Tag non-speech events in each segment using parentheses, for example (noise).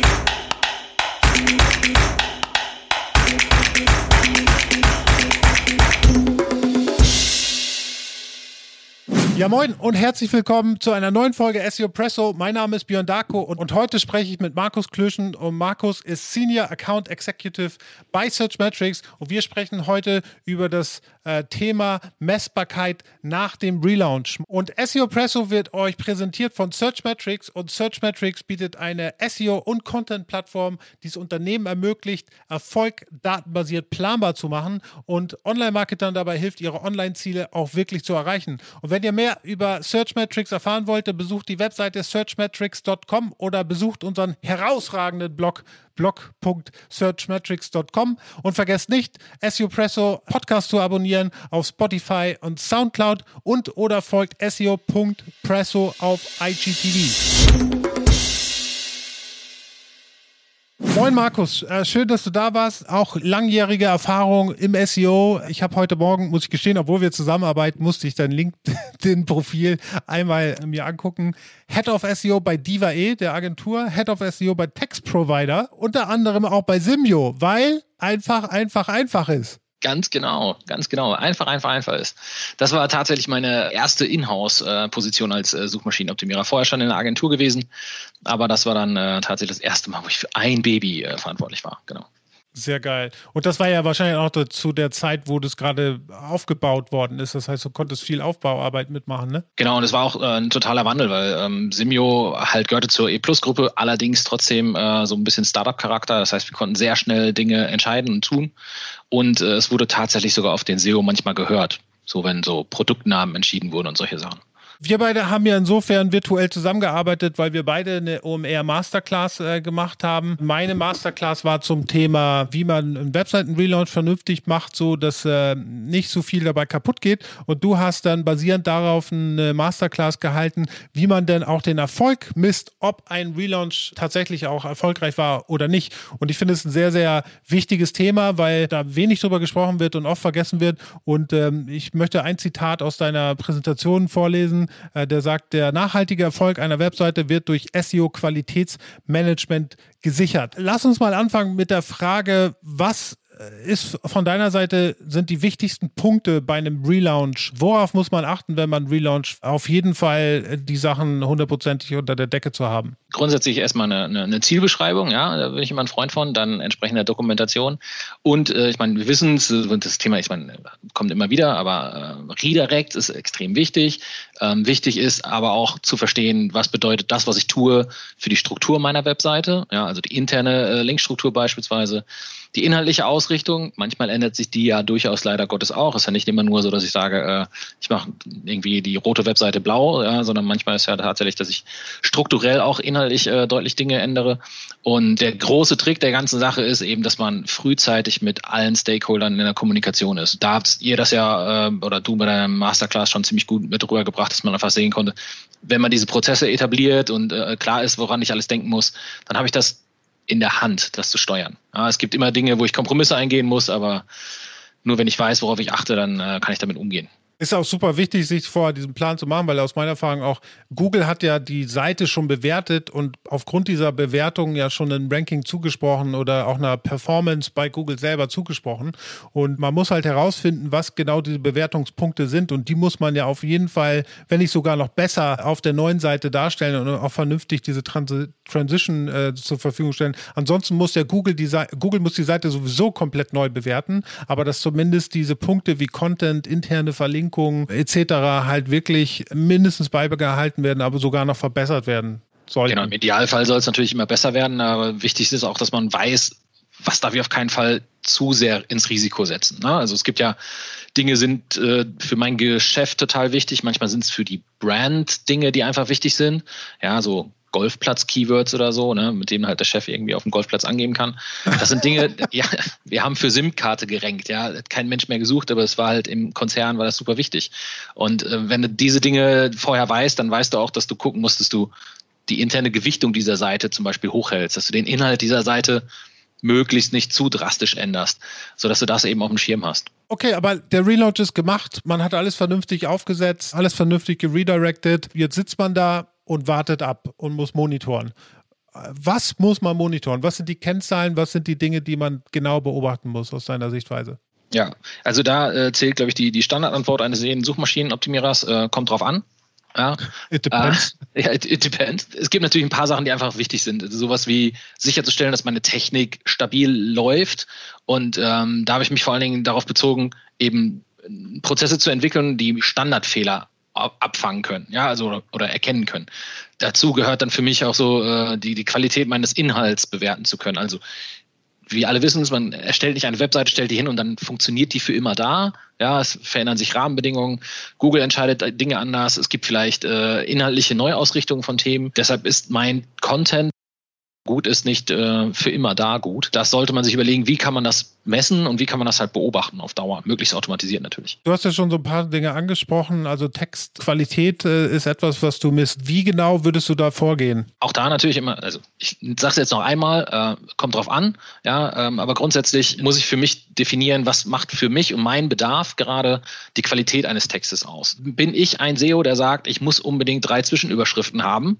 Thank you. Ja, moin und herzlich willkommen zu einer neuen Folge SEO Presso. Mein Name ist Björn Darko und, und heute spreche ich mit Markus Klöschen und Markus ist Senior Account Executive bei Searchmetrics und wir sprechen heute über das äh, Thema Messbarkeit nach dem Relaunch. Und SEO Presso wird euch präsentiert von Searchmetrics und Searchmetrics bietet eine SEO- und Content-Plattform, die es Unternehmen ermöglicht, Erfolg datenbasiert planbar zu machen und Online-Marketern dabei hilft, ihre Online-Ziele auch wirklich zu erreichen. Und wenn ihr mehr mehr über Searchmetrics erfahren wollt, besucht die Webseite searchmetrics.com oder besucht unseren herausragenden Blog blog.searchmetrics.com und vergesst nicht, SEO Presso Podcast zu abonnieren auf Spotify und Soundcloud und oder folgt SEO.presso auf IGTV. Moin Markus, äh, schön, dass du da warst. Auch langjährige Erfahrung im SEO. Ich habe heute Morgen, muss ich gestehen, obwohl wir zusammenarbeiten, musste ich dein LinkedIn-Profil (laughs) einmal mir angucken. Head of SEO bei Diva.e, der Agentur, Head of SEO bei Text Provider, unter anderem auch bei Simio, weil einfach, einfach, einfach ist. Ganz genau, ganz genau. Einfach, einfach, einfach ist. Das war tatsächlich meine erste Inhouse-Position als äh, Suchmaschinenoptimierer. Vorher schon in der Agentur gewesen, aber das war dann äh, tatsächlich das erste Mal, wo ich für ein Baby äh, verantwortlich war. Genau. Sehr geil. Und das war ja wahrscheinlich auch zu der Zeit, wo das gerade aufgebaut worden ist. Das heißt, du konntest viel Aufbauarbeit mitmachen, ne? Genau, und es war auch äh, ein totaler Wandel, weil ähm, Simio halt gehörte zur E-Plus-Gruppe, allerdings trotzdem äh, so ein bisschen Startup-Charakter. Das heißt, wir konnten sehr schnell Dinge entscheiden und tun. Und äh, es wurde tatsächlich sogar auf den SEO manchmal gehört. So, wenn so Produktnamen entschieden wurden und solche Sachen. Wir beide haben ja insofern virtuell zusammengearbeitet, weil wir beide eine OMR Masterclass äh, gemacht haben. Meine Masterclass war zum Thema, wie man einen Webseiten-Relaunch vernünftig macht, so dass äh, nicht so viel dabei kaputt geht. Und du hast dann basierend darauf eine Masterclass gehalten, wie man denn auch den Erfolg misst, ob ein Relaunch tatsächlich auch erfolgreich war oder nicht. Und ich finde es ein sehr, sehr wichtiges Thema, weil da wenig drüber gesprochen wird und oft vergessen wird. Und ähm, ich möchte ein Zitat aus deiner Präsentation vorlesen äh, der sagt, der nachhaltige Erfolg einer Webseite wird durch SEO-Qualitätsmanagement gesichert. Lass uns mal anfangen mit der Frage, was ist von deiner Seite sind die wichtigsten Punkte bei einem Relaunch? Worauf muss man achten, wenn man Relaunch? Auf jeden Fall äh, die Sachen hundertprozentig unter der Decke zu haben. Grundsätzlich erstmal eine, eine, eine, Zielbeschreibung, ja, da bin ich immer ein Freund von, dann entsprechende Dokumentation. Und äh, ich meine, wir wissen es, das Thema, ich meine, kommt immer wieder, aber äh, Redirect ist extrem wichtig. Ähm, wichtig ist aber auch zu verstehen, was bedeutet das, was ich tue für die Struktur meiner Webseite, ja, also die interne äh, Linkstruktur beispielsweise die inhaltliche Ausrichtung, manchmal ändert sich die ja durchaus leider Gottes auch. Es ist ja nicht immer nur so, dass ich sage, äh, ich mache irgendwie die rote Webseite blau, ja, sondern manchmal ist ja tatsächlich, dass ich strukturell auch inhaltlich äh, deutlich Dinge ändere. Und der große Trick der ganzen Sache ist eben, dass man frühzeitig mit allen Stakeholdern in der Kommunikation ist. Da habt ihr das ja, äh, oder du bei deinem Masterclass schon ziemlich gut mit rübergebracht, dass man einfach sehen konnte, wenn man diese Prozesse etabliert und äh, klar ist, woran ich alles denken muss, dann habe ich das in der Hand, das zu steuern. Ja, es gibt immer Dinge, wo ich Kompromisse eingehen muss, aber nur wenn ich weiß, worauf ich achte, dann äh, kann ich damit umgehen. Ist auch super wichtig, sich vorher diesen Plan zu machen, weil aus meiner Erfahrung auch Google hat ja die Seite schon bewertet und aufgrund dieser Bewertung ja schon ein Ranking zugesprochen oder auch einer Performance bei Google selber zugesprochen. Und man muss halt herausfinden, was genau diese Bewertungspunkte sind. Und die muss man ja auf jeden Fall, wenn nicht sogar noch besser, auf der neuen Seite darstellen und auch vernünftig diese Transi Transition äh, zur Verfügung stellen. Ansonsten muss der Google die Seite, Google muss die Seite sowieso komplett neu bewerten, aber dass zumindest diese Punkte wie Content, interne Verlinkungen, Verlinkungen etc. halt wirklich mindestens beibehalten werden, aber sogar noch verbessert werden sollten. Genau, im Idealfall soll es natürlich immer besser werden, aber wichtig ist auch, dass man weiß, was darf ich auf keinen Fall zu sehr ins Risiko setzen. Ne? Also es gibt ja Dinge sind äh, für mein Geschäft total wichtig, manchmal sind es für die Brand Dinge, die einfach wichtig sind. Ja, so Golfplatz-Keywords oder so, ne, mit denen halt der Chef irgendwie auf dem Golfplatz angeben kann. Das sind Dinge, (laughs) ja, wir haben für SIM-Karte gerankt, ja, hat kein Mensch mehr gesucht, aber es war halt im Konzern war das super wichtig. Und äh, wenn du diese Dinge vorher weißt, dann weißt du auch, dass du gucken musst, dass du die interne Gewichtung dieser Seite zum Beispiel hochhältst, dass du den Inhalt dieser Seite möglichst nicht zu drastisch änderst, sodass du das eben auf dem Schirm hast. Okay, aber der Relaunch ist gemacht, man hat alles vernünftig aufgesetzt, alles vernünftig geredirected. Jetzt sitzt man da und wartet ab und muss monitoren. was muss man monitoren? Was sind die Kennzahlen? Was sind die Dinge, die man genau beobachten muss aus deiner Sichtweise? Ja, also da äh, zählt, glaube ich, die, die Standardantwort eines jeden Suchmaschinenoptimierers, äh, kommt drauf an. Ja. It depends. Äh, (laughs) ja, it, it, depends. Es gibt natürlich ein paar Sachen, die einfach wichtig sind. Also sowas wie sicherzustellen, dass meine Technik stabil läuft. Und ähm, da habe ich mich vor allen Dingen darauf bezogen, eben Prozesse zu entwickeln, die Standardfehler abfangen können, ja, also oder, erkennen können. Dazu gehört dann für mich auch so äh, die, die Qualität meines Inhalts bewerten zu können. Also wie alle wissen, man erstellt nicht eine Webseite, stellt die hin und dann funktioniert die für immer da. Ja, es verändern sich Rahmenbedingungen. Google entscheidet Dinge anders. Es gibt vielleicht äh, inhaltliche Neuausrichtungen von Themen. Deshalb ist mein Content gut ist nicht äh, für immer da gut. Das sollte man sich überlegen, wie kann man das messen und wie kann man das halt beobachten auf Dauer, möglichst automatisiert natürlich. Du hast ja schon so ein paar Dinge angesprochen, also Textqualität äh, ist etwas, was du misst. Wie genau würdest du da vorgehen? Auch da natürlich immer, also ich sage es jetzt noch einmal, äh, kommt drauf an, ja, ähm, aber grundsätzlich muss ich für mich definieren, was macht für mich und meinen Bedarf gerade die Qualität eines Textes aus. Bin ich ein SEO, der sagt, ich muss unbedingt drei Zwischenüberschriften haben?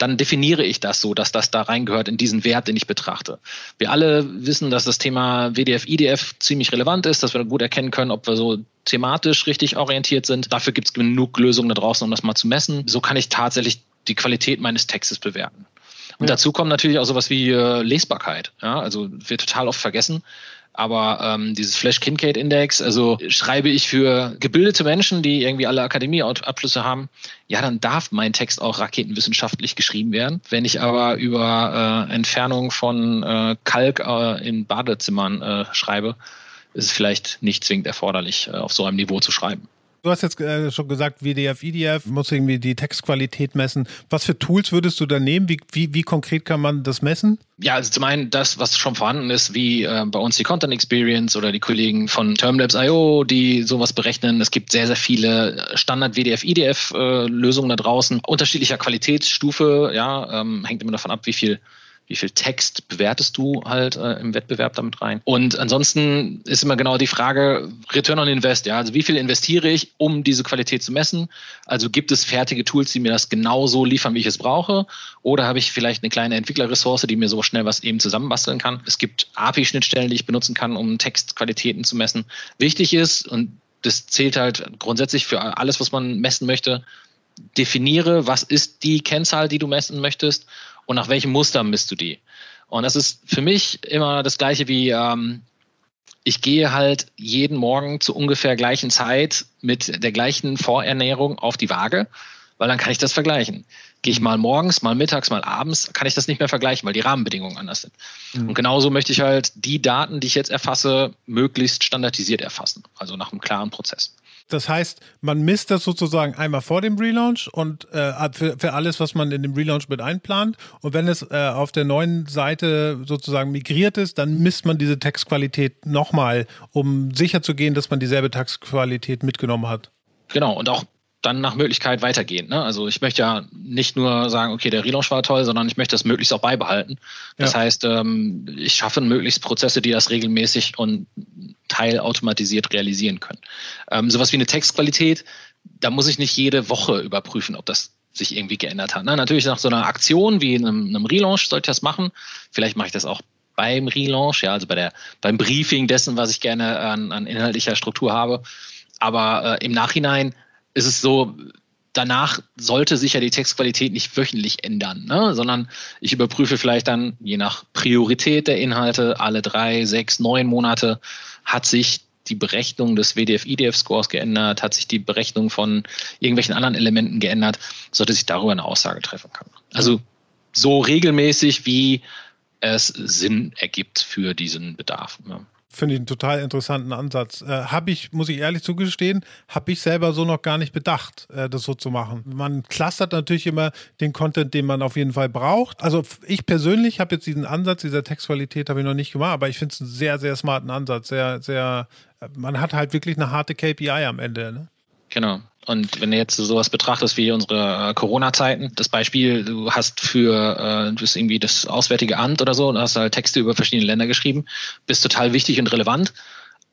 Dann definiere ich das so, dass das da reingehört in diesen Wert, den ich betrachte. Wir alle wissen, dass das Thema WDF, IDF ziemlich relevant ist, dass wir gut erkennen können, ob wir so thematisch richtig orientiert sind. Dafür gibt es genug Lösungen da draußen, um das mal zu messen. So kann ich tatsächlich die Qualität meines Textes bewerten. Und ja. dazu kommt natürlich auch sowas wie äh, Lesbarkeit. Ja, also wird total oft vergessen. Aber ähm, dieses Flash-Kincaid-Index, also schreibe ich für gebildete Menschen, die irgendwie alle Akademieabschlüsse haben, ja, dann darf mein Text auch raketenwissenschaftlich geschrieben werden. Wenn ich aber über äh, Entfernung von äh, Kalk äh, in Badezimmern äh, schreibe, ist es vielleicht nicht zwingend erforderlich, äh, auf so einem Niveau zu schreiben. Du hast jetzt äh, schon gesagt, WDF, IDF, muss irgendwie die Textqualität messen. Was für Tools würdest du da nehmen? Wie, wie, wie konkret kann man das messen? Ja, also zum einen das, was schon vorhanden ist, wie äh, bei uns die Content Experience oder die Kollegen von Termlabs.io, die sowas berechnen. Es gibt sehr, sehr viele Standard WDF, IDF äh, da draußen, unterschiedlicher Qualitätsstufe. Ja, ähm, hängt immer davon ab, wie viel wie viel Text bewertest du halt äh, im Wettbewerb damit rein. Und ansonsten ist immer genau die Frage, Return on Invest, ja, also wie viel investiere ich, um diese Qualität zu messen? Also gibt es fertige Tools, die mir das genauso liefern, wie ich es brauche? Oder habe ich vielleicht eine kleine Entwicklerressource, die mir so schnell was eben zusammenbasteln kann? Es gibt API-Schnittstellen, die ich benutzen kann, um Textqualitäten zu messen. Wichtig ist, und das zählt halt grundsätzlich für alles, was man messen möchte, definiere, was ist die Kennzahl, die du messen möchtest und nach welchem Muster misst du die. Und das ist für mich immer das gleiche wie, ähm, ich gehe halt jeden Morgen zu ungefähr gleichen Zeit mit der gleichen Vorernährung auf die Waage, weil dann kann ich das vergleichen. Gehe ich mal morgens, mal mittags, mal abends, kann ich das nicht mehr vergleichen, weil die Rahmenbedingungen anders sind. Mhm. Und genauso möchte ich halt die Daten, die ich jetzt erfasse, möglichst standardisiert erfassen, also nach einem klaren Prozess. Das heißt, man misst das sozusagen einmal vor dem Relaunch und äh, für, für alles, was man in dem Relaunch mit einplant. Und wenn es äh, auf der neuen Seite sozusagen migriert ist, dann misst man diese Textqualität nochmal, um sicherzugehen, dass man dieselbe Textqualität mitgenommen hat. Genau, und auch dann nach Möglichkeit weitergehen. Ne? Also ich möchte ja nicht nur sagen, okay, der Relaunch war toll, sondern ich möchte das möglichst auch beibehalten. Das ja. heißt, ähm, ich schaffe möglichst Prozesse, die das regelmäßig und teilautomatisiert realisieren können. Ähm, sowas wie eine Textqualität, da muss ich nicht jede Woche überprüfen, ob das sich irgendwie geändert hat. Ne? Natürlich nach so einer Aktion wie einem, einem Relaunch sollte ich das machen. Vielleicht mache ich das auch beim Relaunch, ja, also bei der, beim Briefing dessen, was ich gerne an, an inhaltlicher Struktur habe. Aber äh, im Nachhinein ist es so, danach sollte sich ja die Textqualität nicht wöchentlich ändern, ne? sondern ich überprüfe vielleicht dann je nach Priorität der Inhalte alle drei, sechs, neun Monate hat sich die Berechnung des WDF-IDF-Scores geändert, hat sich die Berechnung von irgendwelchen anderen Elementen geändert, sollte sich darüber eine Aussage treffen können. Also so regelmäßig, wie es Sinn ergibt für diesen Bedarf. Ja. Finde ich einen total interessanten Ansatz. Äh, habe ich, muss ich ehrlich zugestehen, habe ich selber so noch gar nicht bedacht, äh, das so zu machen. Man clustert natürlich immer den Content, den man auf jeden Fall braucht. Also ich persönlich habe jetzt diesen Ansatz, dieser Textqualität habe ich noch nicht gemacht, aber ich finde es einen sehr, sehr smarten Ansatz. Sehr, sehr, äh, man hat halt wirklich eine harte KPI am Ende. Ne? Genau. Und wenn du jetzt sowas betrachtest wie unsere äh, Corona-Zeiten, das Beispiel, du hast für äh, du hast irgendwie das Auswärtige Amt oder so und hast halt Texte über verschiedene Länder geschrieben, bist total wichtig und relevant.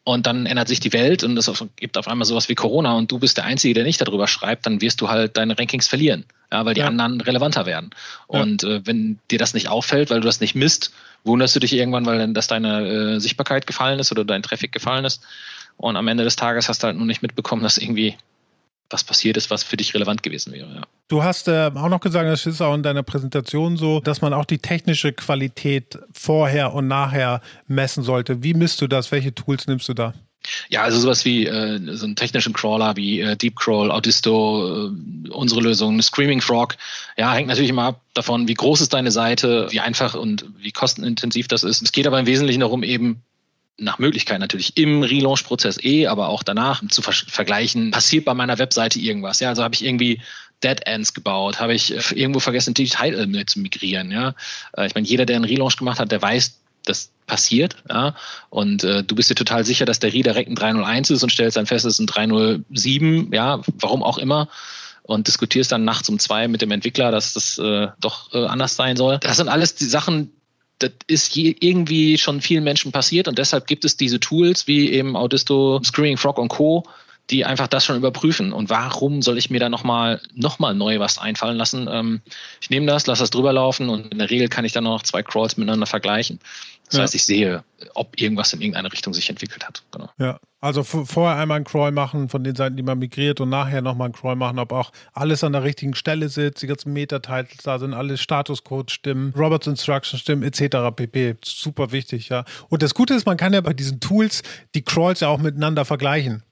Und dann ändert sich die Welt und es gibt auf einmal sowas wie Corona und du bist der Einzige, der nicht darüber schreibt, dann wirst du halt deine Rankings verlieren. ja, weil die ja. anderen relevanter werden. Und ja. äh, wenn dir das nicht auffällt, weil du das nicht misst, wunderst du dich irgendwann, weil dann dass deine äh, Sichtbarkeit gefallen ist oder dein Traffic gefallen ist. Und am Ende des Tages hast du halt nur nicht mitbekommen, dass irgendwie was passiert ist, was für dich relevant gewesen wäre. Ja. Du hast äh, auch noch gesagt, das ist auch in deiner Präsentation so, dass man auch die technische Qualität vorher und nachher messen sollte. Wie misst du das? Welche Tools nimmst du da? Ja, also sowas wie äh, so einen technischen Crawler wie äh, Deep Crawl, Audisto, äh, unsere Lösung, Screaming Frog, ja, hängt natürlich immer ab davon, wie groß ist deine Seite, wie einfach und wie kostenintensiv das ist. Es geht aber im Wesentlichen darum, eben nach Möglichkeit natürlich im Relaunch-Prozess eh, aber auch danach zu ver vergleichen, passiert bei meiner Webseite irgendwas. Ja, also habe ich irgendwie Dead Ends gebaut, habe ich äh, irgendwo vergessen, die Title zu migrieren. Ja, äh, ich meine, jeder, der einen Relaunch gemacht hat, der weiß, das passiert, ja, und äh, du bist dir total sicher, dass der Redirect ein 301 ist und stellst dann fest, es ist ein 307, ja, warum auch immer und diskutierst dann nachts um zwei mit dem Entwickler, dass das äh, doch äh, anders sein soll. Das sind alles die Sachen, das ist je, irgendwie schon vielen Menschen passiert und deshalb gibt es diese Tools wie eben Audisto, Screaming Frog und Co., die einfach das schon überprüfen. Und warum soll ich mir da nochmal noch mal neu was einfallen lassen? Ähm, ich nehme das, lasse das drüber laufen und in der Regel kann ich dann noch zwei Crawls miteinander vergleichen. Das ja. heißt, ich sehe, ob irgendwas in irgendeine Richtung sich entwickelt hat. Genau. Ja, also vorher einmal einen Crawl machen von den Seiten, die man migriert und nachher nochmal einen Crawl machen, ob auch alles an der richtigen Stelle sitzt, die ganzen Meta-Titles da sind, alle Statuscodes stimmen, Roberts Instructions stimmen, etc. pp. Super wichtig, ja. Und das Gute ist, man kann ja bei diesen Tools die Crawls ja auch miteinander vergleichen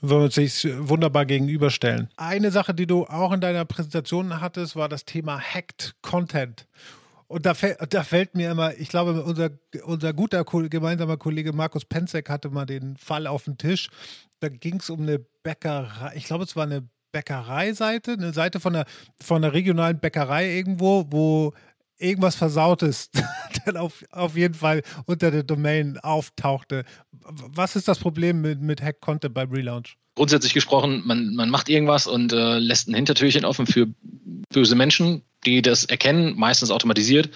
würden sich wunderbar gegenüberstellen. Eine Sache, die du auch in deiner Präsentation hattest, war das Thema Hacked Content. Und da, da, fällt mir immer, ich glaube, unser, unser guter gemeinsamer Kollege Markus Penzek hatte mal den Fall auf den Tisch. Da ging es um eine Bäckerei, ich glaube, es war eine Bäckereiseite, eine Seite von der, von der regionalen Bäckerei irgendwo, wo irgendwas Versautes (laughs) dann auf, auf jeden Fall unter der Domain auftauchte. Was ist das Problem mit, mit Hack Content bei Relaunch? Grundsätzlich gesprochen, man, man macht irgendwas und äh, lässt ein Hintertürchen offen für böse Menschen, die das erkennen, meistens automatisiert,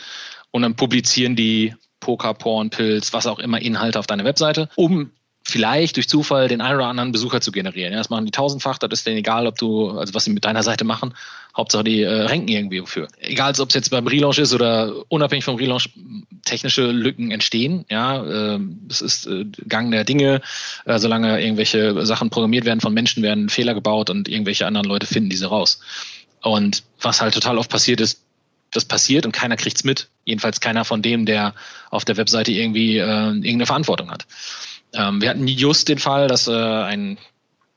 und dann publizieren die Poker, Porn, Pilz, was auch immer Inhalte auf deine Webseite, um vielleicht durch Zufall den einen oder anderen Besucher zu generieren. Ja, das machen die tausendfach, das ist denen egal, ob du, also was sie mit deiner Seite machen, Hauptsache die äh, ranken irgendwie wofür. Egal, ob es jetzt beim Relaunch ist oder unabhängig vom Relaunch, technische Lücken entstehen. Ja, äh, das ist äh, Gang der Dinge. Äh, solange irgendwelche Sachen programmiert werden von Menschen, werden Fehler gebaut und irgendwelche anderen Leute finden diese raus. Und was halt total oft passiert ist, das passiert und keiner kriegt's mit. Jedenfalls keiner von dem, der auf der Webseite irgendwie äh, irgendeine Verantwortung hat. Ähm, wir hatten just den Fall, dass äh, ein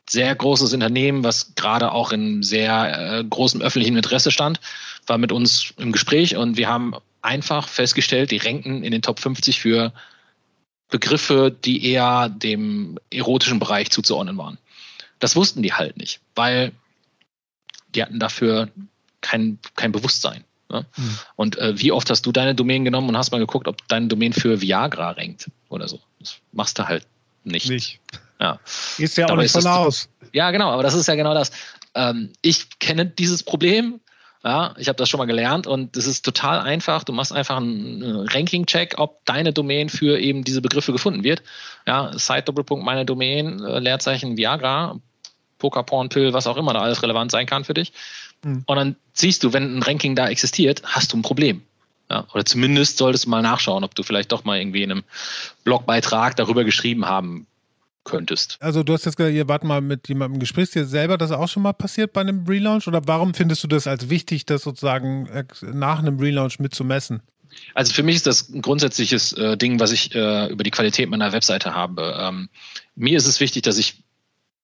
sehr großes Unternehmen, was gerade auch in sehr äh, großem öffentlichen Interesse stand, war mit uns im Gespräch und wir haben einfach festgestellt, die ranken in den Top 50 für Begriffe, die eher dem erotischen Bereich zuzuordnen waren. Das wussten die halt nicht, weil die hatten dafür kein, kein Bewusstsein. Ne? Mhm. Und äh, wie oft hast du deine Domain genommen und hast mal geguckt, ob deine Domain für Viagra rankt oder so? Das machst du halt nicht. Nicht. Ja. Ist ja auch Dabei nicht von aus. Ja, genau, aber das ist ja genau das. Ähm, ich kenne dieses Problem. Ja, ich habe das schon mal gelernt und es ist total einfach. Du machst einfach einen Ranking-Check, ob deine Domain für eben diese Begriffe gefunden wird. Ja, Site-Doppelpunkt, meine Domain, äh, Leerzeichen Viagra, Poker, Porn, Pill, was auch immer da alles relevant sein kann für dich. Mhm. Und dann siehst du, wenn ein Ranking da existiert, hast du ein Problem. Ja, oder zumindest solltest du mal nachschauen, ob du vielleicht doch mal irgendwie in einem Blogbeitrag darüber geschrieben haben könntest. Also du hast jetzt gesagt, ihr wart mal mit jemandem Gespräch, dir selber das auch schon mal passiert bei einem Relaunch? Oder warum findest du das als wichtig, das sozusagen äh, nach einem Relaunch mitzumessen? Also für mich ist das ein grundsätzliches äh, Ding, was ich äh, über die Qualität meiner Webseite habe. Ähm, mir ist es wichtig, dass ich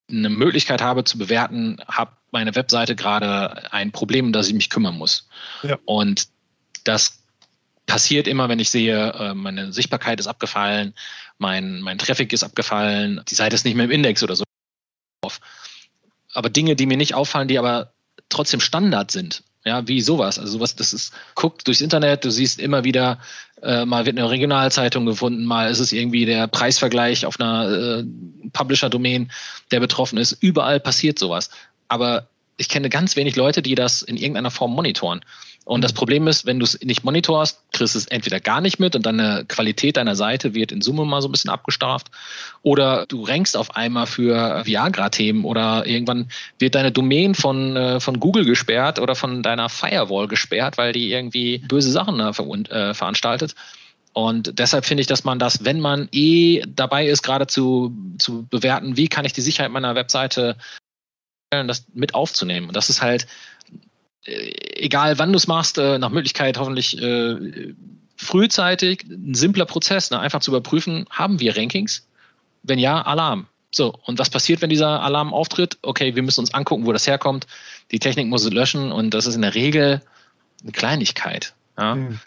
eine Möglichkeit habe zu bewerten, habe meine Webseite gerade ein Problem, um das ich mich kümmern muss. Ja. Und das passiert immer, wenn ich sehe, äh, meine Sichtbarkeit ist abgefallen, mein, mein Traffic ist abgefallen, die Seite ist nicht mehr im Index oder so. Aber Dinge, die mir nicht auffallen, die aber trotzdem Standard sind. Ja, wie sowas. Also sowas, das ist, guckt durchs Internet, du siehst immer wieder, äh, mal wird eine Regionalzeitung gefunden, mal ist es irgendwie der Preisvergleich auf einer äh, Publisher-Domain, der betroffen ist. Überall passiert sowas. Aber ich kenne ganz wenig Leute, die das in irgendeiner Form monitoren. Und das mhm. Problem ist, wenn du es nicht monitorst, kriegst du es entweder gar nicht mit und deine Qualität deiner Seite wird in Summe mal so ein bisschen abgestraft. Oder du rankst auf einmal für Viagra-Themen oder irgendwann wird deine Domain von, äh, von Google gesperrt oder von deiner Firewall gesperrt, weil die irgendwie böse Sachen äh, ver äh, veranstaltet. Und deshalb finde ich, dass man das, wenn man eh dabei ist, gerade zu, zu bewerten, wie kann ich die Sicherheit meiner Webseite das mit aufzunehmen. Und das ist halt, äh, egal wann du es machst, äh, nach Möglichkeit hoffentlich äh, frühzeitig, ein simpler Prozess, ne? einfach zu überprüfen, haben wir Rankings? Wenn ja, Alarm. So, und was passiert, wenn dieser Alarm auftritt? Okay, wir müssen uns angucken, wo das herkommt. Die Technik muss es löschen und das ist in der Regel eine Kleinigkeit. Ja? Mhm.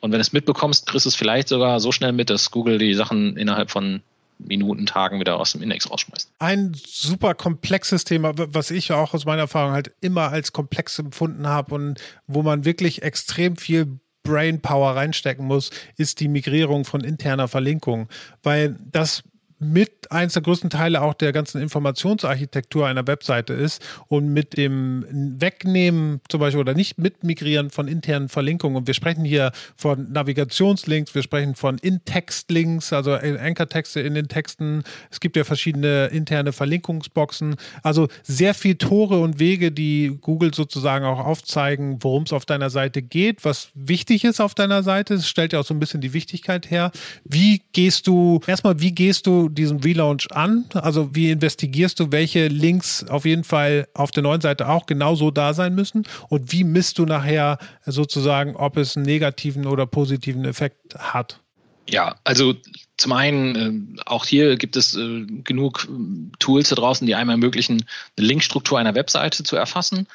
Und wenn du es mitbekommst, kriegst du es vielleicht sogar so schnell mit, dass Google die Sachen innerhalb von Minuten, Tagen wieder aus dem Index rausschmeißt. Ein super komplexes Thema, was ich auch aus meiner Erfahrung halt immer als komplex empfunden habe und wo man wirklich extrem viel Brainpower reinstecken muss, ist die Migrierung von interner Verlinkung. Weil das mit eins der größten Teile auch der ganzen Informationsarchitektur einer Webseite ist und mit dem Wegnehmen zum Beispiel oder nicht mitmigrieren von internen Verlinkungen. Und wir sprechen hier von Navigationslinks, wir sprechen von In-Text-Links, also Anchor-Texte in den Texten. Es gibt ja verschiedene interne Verlinkungsboxen. Also sehr viel Tore und Wege, die Google sozusagen auch aufzeigen, worum es auf deiner Seite geht, was wichtig ist auf deiner Seite. Es stellt ja auch so ein bisschen die Wichtigkeit her. Wie gehst du, erstmal, wie gehst du diesen Relaunch an? Also wie investigierst du, welche Links auf jeden Fall auf der neuen Seite auch genauso da sein müssen? Und wie misst du nachher sozusagen, ob es einen negativen oder positiven Effekt hat? Ja, also zum einen, äh, auch hier gibt es äh, genug äh, Tools da draußen, die einem ermöglichen, eine Linkstruktur einer Webseite zu erfassen.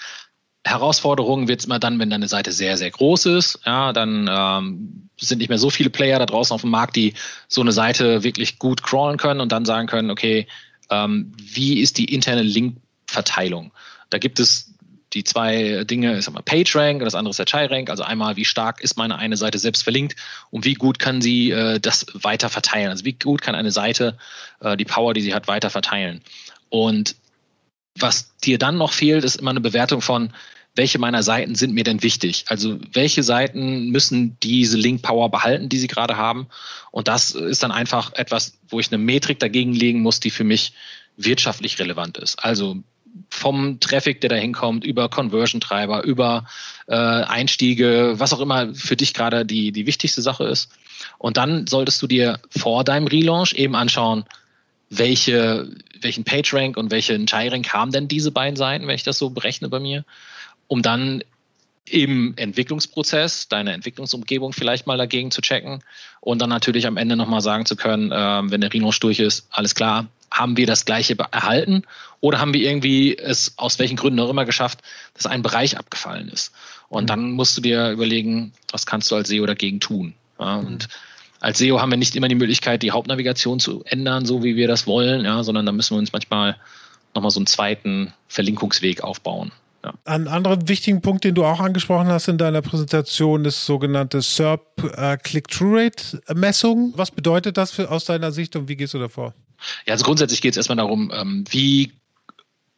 Herausforderung wird es immer dann, wenn deine Seite sehr, sehr groß ist. Ja, dann ähm, sind nicht mehr so viele Player da draußen auf dem Markt, die so eine Seite wirklich gut crawlen können und dann sagen können, okay, ähm, wie ist die interne Linkverteilung? Da gibt es die zwei Dinge, ich sag mal, PageRank und das andere ist der ChaiRank. Also einmal, wie stark ist meine eine Seite selbst verlinkt und wie gut kann sie äh, das weiter verteilen? Also wie gut kann eine Seite äh, die Power, die sie hat, weiter verteilen? Und was dir dann noch fehlt, ist immer eine Bewertung von, welche meiner Seiten sind mir denn wichtig? Also welche Seiten müssen diese Link Power behalten, die sie gerade haben? Und das ist dann einfach etwas, wo ich eine Metrik dagegen legen muss, die für mich wirtschaftlich relevant ist. Also vom Traffic, der da hinkommt, über Conversion-Treiber, über äh, Einstiege, was auch immer für dich gerade die, die wichtigste Sache ist. Und dann solltest du dir vor deinem Relaunch eben anschauen, welche, welchen PageRank und welchen Chai-Rank haben denn diese beiden Seiten, wenn ich das so berechne bei mir um dann im Entwicklungsprozess deine Entwicklungsumgebung vielleicht mal dagegen zu checken und dann natürlich am Ende nochmal sagen zu können, äh, wenn der Relaunch durch ist, alles klar, haben wir das gleiche erhalten oder haben wir irgendwie es aus welchen Gründen auch immer geschafft, dass ein Bereich abgefallen ist. Und mhm. dann musst du dir überlegen, was kannst du als SEO dagegen tun. Ja, mhm. und als SEO haben wir nicht immer die Möglichkeit, die Hauptnavigation zu ändern, so wie wir das wollen, ja, sondern da müssen wir uns manchmal nochmal so einen zweiten Verlinkungsweg aufbauen. Ja. Ein anderer wichtigen Punkt, den du auch angesprochen hast in deiner Präsentation, ist sogenannte SERP äh, Click-Through-Rate-Messung. Was bedeutet das für, aus deiner Sicht und wie gehst du davor? Ja, also grundsätzlich geht es erstmal darum, ähm, wie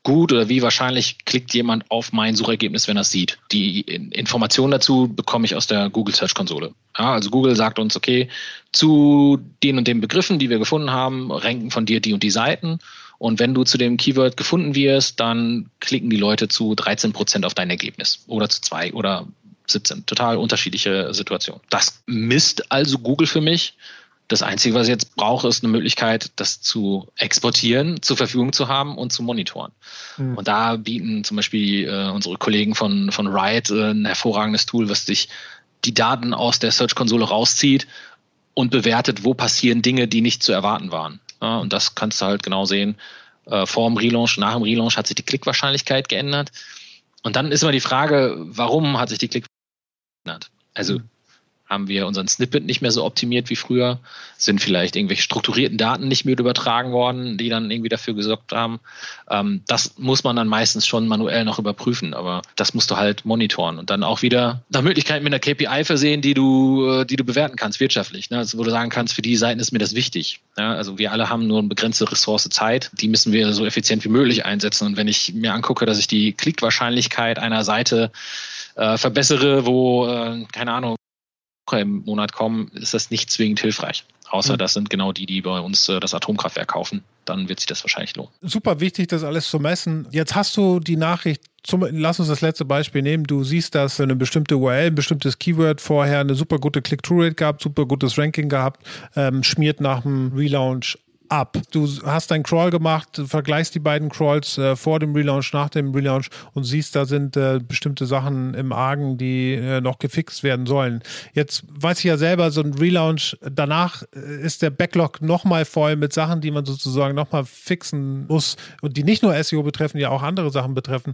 gut oder wie wahrscheinlich klickt jemand auf mein Suchergebnis, wenn er es sieht. Die Information dazu bekomme ich aus der Google Search Konsole. Ja, also Google sagt uns, okay, zu den und den Begriffen, die wir gefunden haben, ranken von dir die und die Seiten und wenn du zu dem Keyword gefunden wirst, dann klicken die Leute zu 13 Prozent auf dein Ergebnis oder zu zwei oder 17. Total unterschiedliche Situationen. Das misst also Google für mich. Das Einzige, was ich jetzt brauche, ist eine Möglichkeit, das zu exportieren, zur Verfügung zu haben und zu monitoren. Mhm. Und da bieten zum Beispiel äh, unsere Kollegen von, von Riot äh, ein hervorragendes Tool, was sich die Daten aus der Search-Konsole rauszieht und bewertet, wo passieren Dinge, die nicht zu erwarten waren. Ja, und das kannst du halt genau sehen. Äh, vor dem Relaunch, nach dem Relaunch hat sich die Klickwahrscheinlichkeit geändert. Und dann ist immer die Frage, warum hat sich die Klickwahrscheinlichkeit geändert? Also, mhm. Haben wir unseren Snippet nicht mehr so optimiert wie früher, sind vielleicht irgendwelche strukturierten Daten nicht mehr übertragen worden, die dann irgendwie dafür gesorgt haben. Ähm, das muss man dann meistens schon manuell noch überprüfen, aber das musst du halt monitoren und dann auch wieder nach Möglichkeit mit einer KPI versehen, die du, äh, die du bewerten kannst wirtschaftlich, ne? also wo du sagen kannst, für die Seiten ist mir das wichtig. Ja? Also wir alle haben nur eine begrenzte Ressource Zeit, die müssen wir so effizient wie möglich einsetzen und wenn ich mir angucke, dass ich die Klickwahrscheinlichkeit einer Seite äh, verbessere, wo, äh, keine Ahnung, im Monat kommen, ist das nicht zwingend hilfreich. Außer mhm. das sind genau die, die bei uns äh, das Atomkraftwerk kaufen. Dann wird sich das wahrscheinlich lohnen. Super wichtig, das alles zu messen. Jetzt hast du die Nachricht, zum, lass uns das letzte Beispiel nehmen. Du siehst, dass eine bestimmte URL, ein bestimmtes Keyword vorher eine super gute Click-Through-Rate gab, super gutes Ranking gehabt, ähm, schmiert nach dem Relaunch ab. Du hast einen Crawl gemacht, vergleichst die beiden Crawls äh, vor dem Relaunch, nach dem Relaunch und siehst, da sind äh, bestimmte Sachen im Argen, die äh, noch gefixt werden sollen. Jetzt weiß ich ja selber, so ein Relaunch, danach äh, ist der Backlog nochmal voll mit Sachen, die man sozusagen nochmal fixen muss und die nicht nur SEO betreffen, ja auch andere Sachen betreffen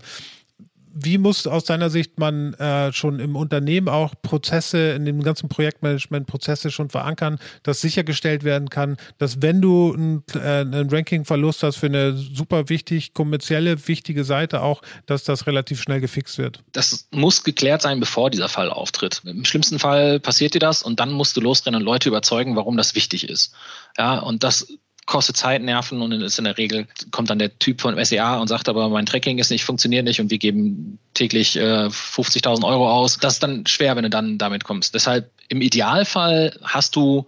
wie muss aus deiner Sicht man äh, schon im Unternehmen auch Prozesse, in dem ganzen Projektmanagement Prozesse schon verankern, dass sichergestellt werden kann, dass wenn du ein, äh, einen Ranking-Verlust hast für eine super wichtig, kommerzielle, wichtige Seite auch, dass das relativ schnell gefixt wird? Das muss geklärt sein, bevor dieser Fall auftritt. Im schlimmsten Fall passiert dir das und dann musst du losrennen und Leute überzeugen, warum das wichtig ist. Ja, und das kostet Zeit, Nerven und ist in der Regel kommt dann der Typ von SEA und sagt aber, mein Tracking ist nicht, funktioniert nicht und wir geben täglich äh, 50.000 Euro aus. Das ist dann schwer, wenn du dann damit kommst. Deshalb im Idealfall hast du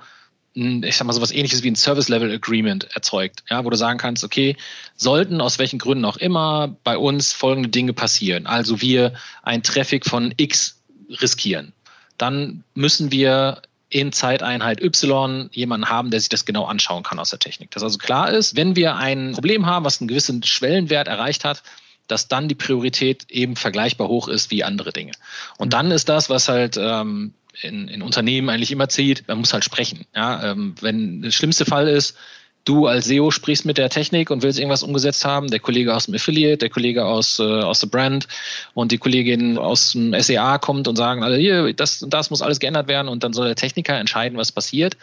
ich sag mal so was ähnliches wie ein Service Level Agreement erzeugt, ja, wo du sagen kannst, okay, sollten aus welchen Gründen auch immer bei uns folgende Dinge passieren. Also wir ein Traffic von X riskieren. Dann müssen wir in Zeiteinheit Y jemanden haben, der sich das genau anschauen kann aus der Technik. Dass also klar ist, wenn wir ein Problem haben, was einen gewissen Schwellenwert erreicht hat, dass dann die Priorität eben vergleichbar hoch ist wie andere Dinge. Und dann ist das, was halt ähm, in, in Unternehmen eigentlich immer zieht, man muss halt sprechen. Ja? Ähm, wenn der schlimmste Fall ist, du als SEO sprichst mit der Technik und willst irgendwas umgesetzt haben, der Kollege aus dem Affiliate, der Kollege aus, äh, aus der Brand und die Kollegin aus dem SEA kommt und sagen, alle hier, das und das muss alles geändert werden und dann soll der Techniker entscheiden, was passiert.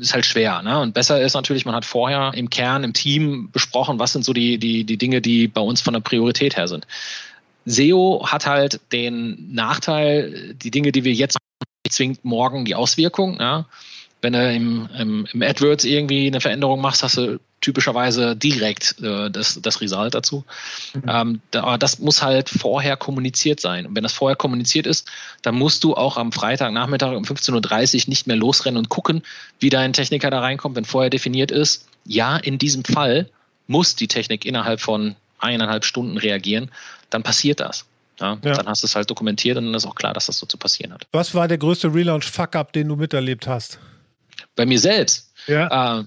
Ist halt schwer, ne? Und besser ist natürlich, man hat vorher im Kern, im Team besprochen, was sind so die, die, die Dinge, die bei uns von der Priorität her sind. SEO hat halt den Nachteil, die Dinge, die wir jetzt zwingt morgen die Auswirkung. Ja? Wenn du im, im, im AdWords irgendwie eine Veränderung machst, hast du typischerweise direkt äh, das, das Result dazu. Mhm. Ähm, da, aber das muss halt vorher kommuniziert sein. Und wenn das vorher kommuniziert ist, dann musst du auch am Freitagnachmittag um 15.30 Uhr nicht mehr losrennen und gucken, wie dein Techniker da reinkommt, wenn vorher definiert ist, ja, in diesem Fall muss die Technik innerhalb von eineinhalb Stunden reagieren, dann passiert das. Ja, ja. Dann hast du es halt dokumentiert und dann ist auch klar, dass das so zu passieren hat. Was war der größte Relaunch-Fuck-Up, den du miterlebt hast? Bei mir selbst. Ja. Äh,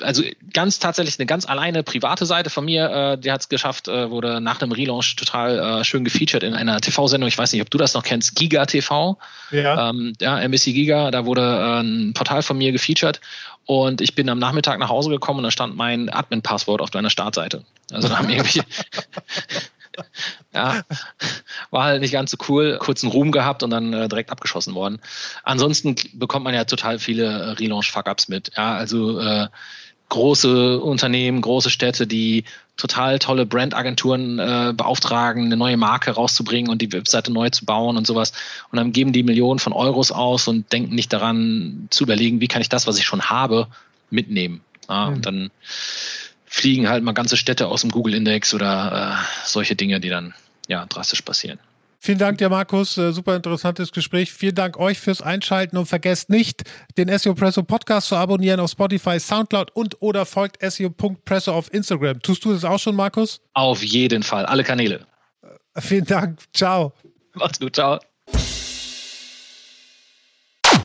also ganz tatsächlich eine ganz alleine private Seite von mir, äh, die hat es geschafft, äh, wurde nach dem Relaunch total äh, schön gefeatured in einer TV-Sendung. Ich weiß nicht, ob du das noch kennst, Giga TV. Ja. Ähm, ja, MSC Giga, da wurde äh, ein Portal von mir gefeatured und ich bin am Nachmittag nach Hause gekommen und da stand mein Admin-Passwort auf deiner Startseite. Also da haben irgendwie (laughs) ja, war halt nicht ganz so cool. Kurzen Ruhm gehabt und dann äh, direkt abgeschossen worden. Ansonsten bekommt man ja total viele äh, Relaunch-Fuck-Ups mit. Ja, also äh, große Unternehmen, große Städte, die total tolle Brandagenturen äh, beauftragen, eine neue Marke rauszubringen und die Webseite neu zu bauen und sowas. Und dann geben die Millionen von Euros aus und denken nicht daran zu überlegen, wie kann ich das, was ich schon habe, mitnehmen. Ja, mhm. Und dann fliegen halt mal ganze Städte aus dem Google-Index oder äh, solche Dinge, die dann ja drastisch passieren. Vielen Dank dir, Markus. Äh, super interessantes Gespräch. Vielen Dank euch fürs Einschalten und vergesst nicht, den SEO Presso Podcast zu abonnieren auf Spotify, Soundcloud und oder folgt SEO.presso auf Instagram. Tust du das auch schon, Markus? Auf jeden Fall. Alle Kanäle. Vielen Dank. Ciao. Macht's gut. Ciao.